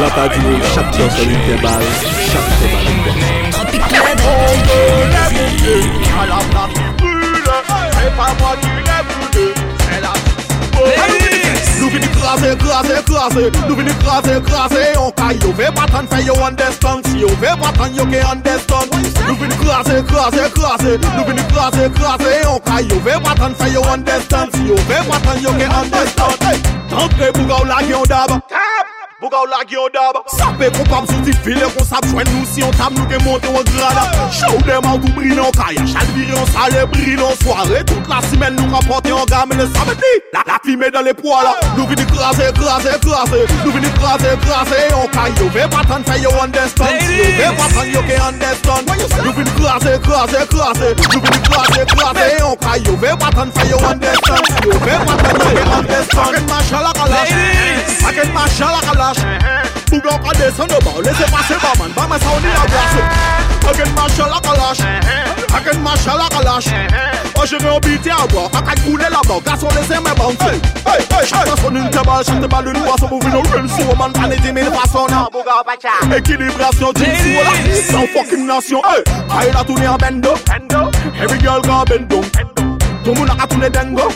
La pa di nou chak do son yon te bal Chak te bal yon te bal Tropiclette On veut les bouquets A la place qui brûle C'est pas moi qui les brûle C'est la Nou vini krasè, krasè, krasè Nou vini krasè, krasè Yon ka yo ve patan fe yo understand Si yo ve patan yo ke understand Nou vini krasè, krasè, krasè Nou vini krasè, krasè Yon ka yo ve patan fe yo understand Si yo ve patan yo ke understand Tantre bouga ou la gen dab Tap! Bouga ou lage yon dab. Sape kon pam sou ti file kon sap jwen nou Si yon tam nou gen monte yon grada. Chou dem an tou brine yon kaya Chalviri yon sale brine yon soare. Tout la simen nou rapote yon gamene Sabe di la la Fime dan le pwa la Nou vini krasè, krasè, krasè Nou vini krasè, krasè Yo ka yo ve patan fè yo understand. Yo ve patan yo ke understand. Nou vini krasè, krasè, krasè Nou vini krasè, krasè Yo ka yo ve patan fè yo understand. Yo ve patan yo ke understand. Aken masha la kalash Aken masha la kalash Bougan ka desen de ba Lese pase ba man. Ba men sa ou ni la glas Aken masha la kalash ak en mash ala kalash O jere obiti agwa, ak ak koule la bag Gason bounce Chata son un tebal, chate balun Waso mou vino rim sou man paniti min fason Ekilibrasyon jim sou la San fokim nasyon Ayo la bendo. Every girl ka bendo. Tou moun ak a toune dengo.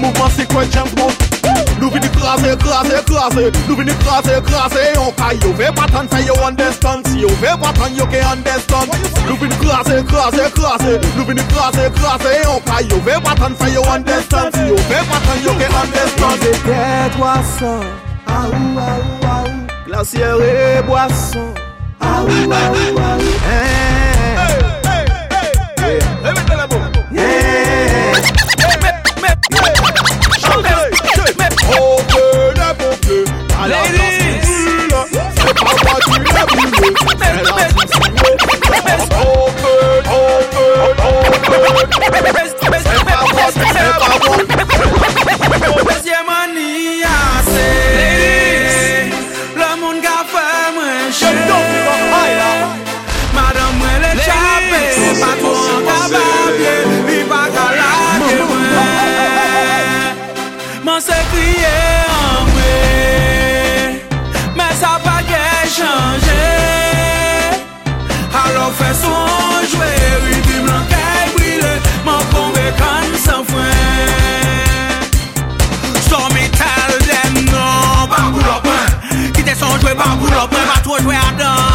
Mouvman si kwen James Bond? krasè, krasè, krasè Nou vini krasè, krasè yon kay Yo ve yo Si yo ve yo ke Nou vini krasè, krasè, krasè Nou vini krasè, krasè yon kay Yo ve yo Si yo ve yo ke Glacier Mwen se kriye an mwen Yo fè son jwè Ribi blan kèy brile Man konve kan san fwen. Son metal dem nan Ba boulopè Kite son jwè ba boulopè Ba tro jwè adan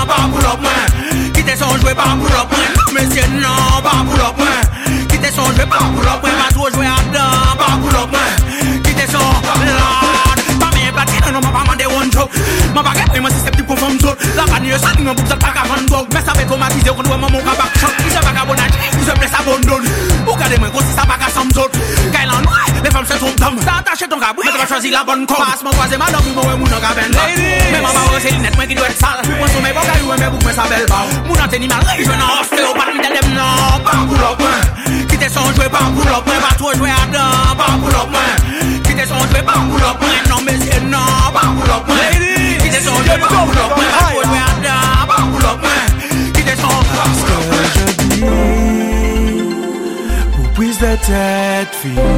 achète ton cabri. Mais t'as pas choisi la bonne corde. Passe mon troisième alors puis moi mon aga ben Mais maman c'est l'inette moi qui doit être sale. Moi sur mes bocailles ouais mes boucs mes sabelles bas. Mon antenne m'a réjoui dans ostéopathe mi telle non pas pour l'opin. Qui t'es son jouer pas pour l'opin pas trop jouer à dents pas pour l'opin. Qui t'es son jouer pas pour l'opin non mais c'est non pas pour l'opin. Qui t'es son jouer pas pour l'opin pas trop jouer à dents pas pour l'opin. Qui t'es son parce que je dis pour prise de tête fille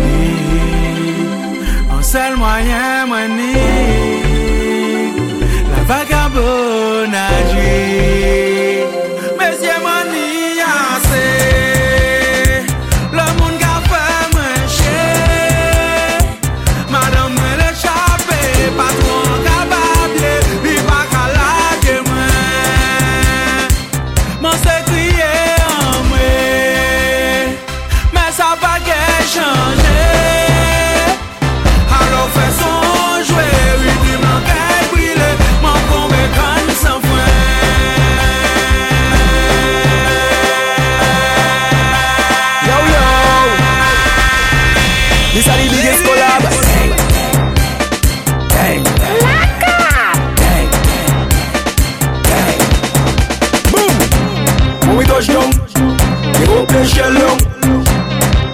touch down. The whole place shell down.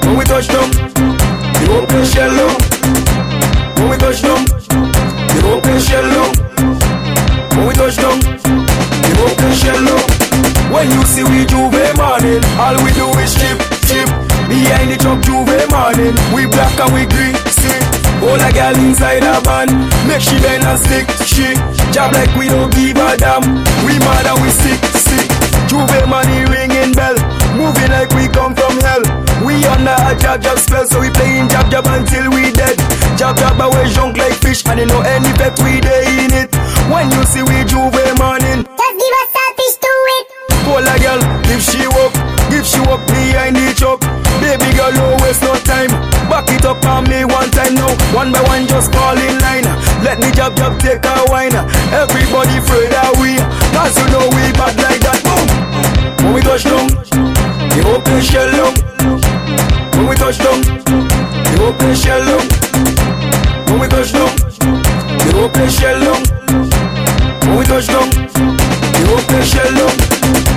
When we touch down The whole place shell down. When we touch down The whole place shell down. When we touch down The whole place shell down. When you see we J'ouvert morning All we do is chip, chip. Behind the truck J'ouvert morning We black and we green, see. All got girl inside a van. Make she bend and stick, she. Job like we don't give a damn. We mad and we sick, sick. J'ouvert money ringing bell. Moving like we come from hell. We under a jab jab spell, so we playing jab jab until we dead. Jab jab away junk like fish, and you know any bet we day in it. When you see we J'ouvert morning, Just give us selfish to it. Call a girl, if she walk, if she walk behind the truck. Baby girl, no waste no time. Back it up on me one time now. One by one, just fall in line. Let me jab jab take a wine. Everybody afraid shell down. When we touch down, the open shell down. When we touch down, the open shell down. When we touch down, the open shell down.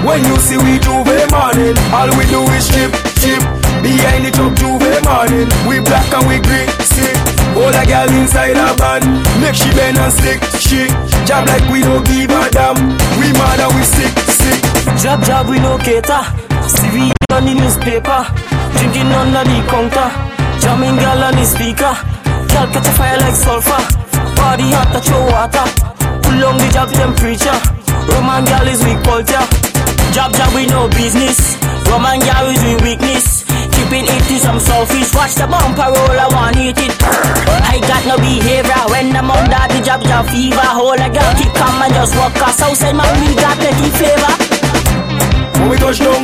When you see we J'ouvert morning, all we do is chip, chip. Behind the truck J'ouvert morning, we black and we green, sick. All a girl inside a van, make she bend and stick, she Job like we don't give a damn. We mad and we sick, sick. Job, job, we no cater. See on the newspaper, drinking under the counter, jamming girl on the speaker. Girl catch a fire like sulfur, body hot touch your water. Pull on the job temperature. Roman girl is weak culture. Job, job, we no business. Roman girl is we weakness. Keeping it to some selfish. Watch the bumper roll, I want eat it. I got no behavior when I'm under the job, job fever. Hold a girl, keep calm and just walk us outside, man. We got plenty flavor. When we touch down,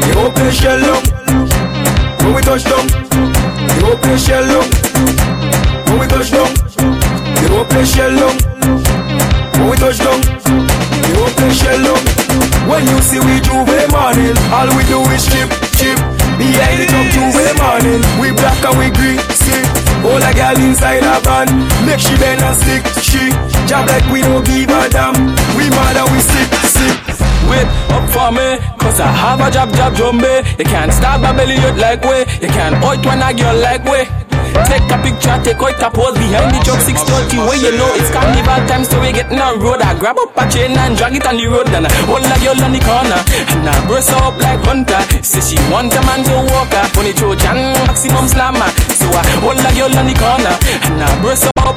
the open shell down. When we touch down, the open shell down. When we touch down, the open shell down. When we touch down, the open shell down. When you see we J'ouvert morning, all we do is chip, chip. Behind the truck J'ouvert morning, we black and we green, sick. All a girl inside a van, make she bend and stick, she Job like we don't give a damn. Cause I have a job, job, jumbe. You can't stop my belly out like way. You can't out when I girl like way. Take a picture, take out a pose behind the truck 630 where you know it's carnival time, so we getting on road. I grab up a chain and drag it on the road, and I hold a girl on the corner, and I brace up like hunter. Say she want a man to walk her, funny Trojan, maximum slammer. So I hold a girl on the corner, and I brace up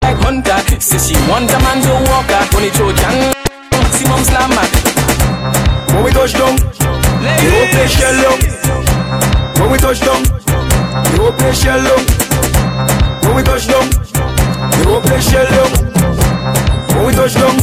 like hunter. Say she want a man to walk her, funny Trojan, maximum slammer. When we touch down, the open shell down. When we touch down, the open shell down. When we touch down, the open shell down. When we touch down,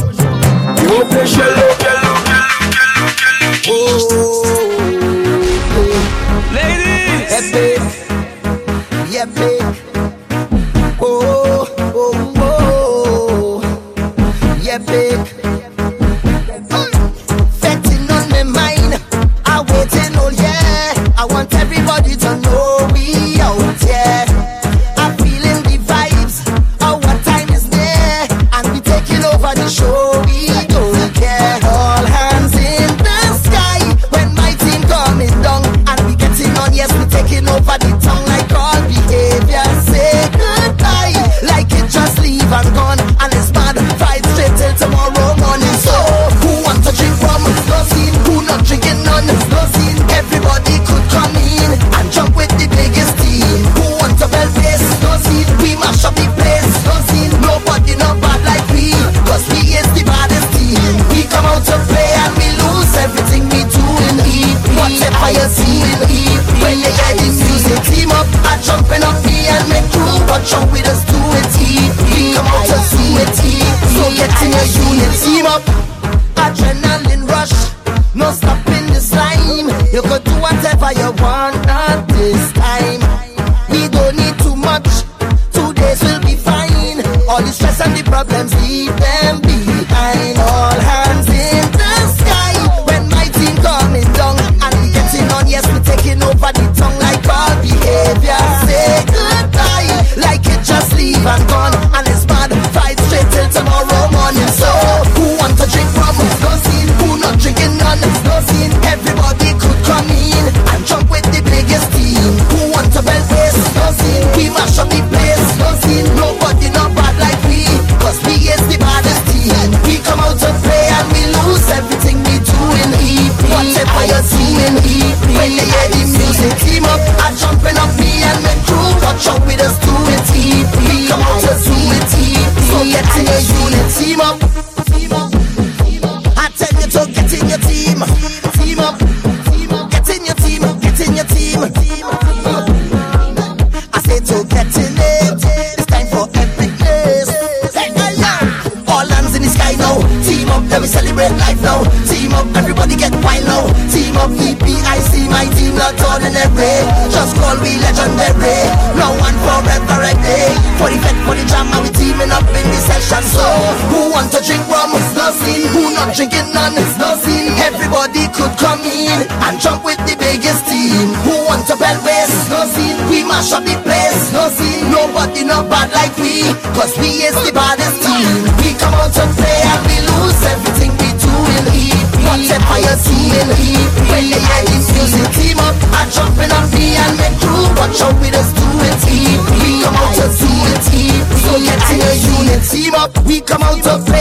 jump with us, drinking none? It's no scene. Everybody could come in and jump with the mash up the place. No scene. Nobody not bad like we. Cause we is the baddest team. We come out to play and we lose everything we do in EP. Whatever you see in EP. When they hear music, team up and jumping on me and make crew. Watch out with us do it EP. We come out to do it EP. So get in a unit, team up. We come out to play,